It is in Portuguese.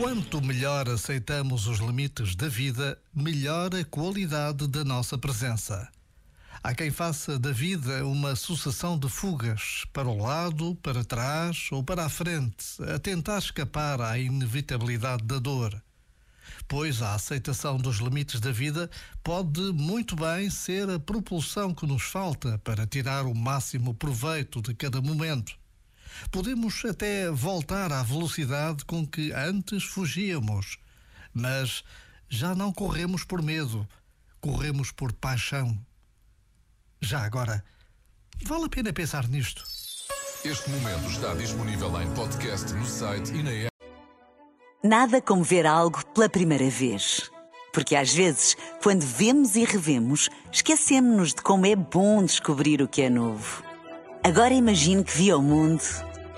Quanto melhor aceitamos os limites da vida, melhor a qualidade da nossa presença. Há quem faça da vida uma sucessão de fugas, para o lado, para trás ou para a frente, a tentar escapar à inevitabilidade da dor. Pois a aceitação dos limites da vida pode muito bem ser a propulsão que nos falta para tirar o máximo proveito de cada momento. Podemos até voltar à velocidade com que antes fugíamos, mas já não corremos por medo, corremos por paixão. Já agora, vale a pena pensar nisto. Este momento está disponível em podcast no site e na app. Nada como ver algo pela primeira vez. Porque às vezes, quando vemos e revemos, esquecemos-nos de como é bom descobrir o que é novo. Agora imagine que viu o mundo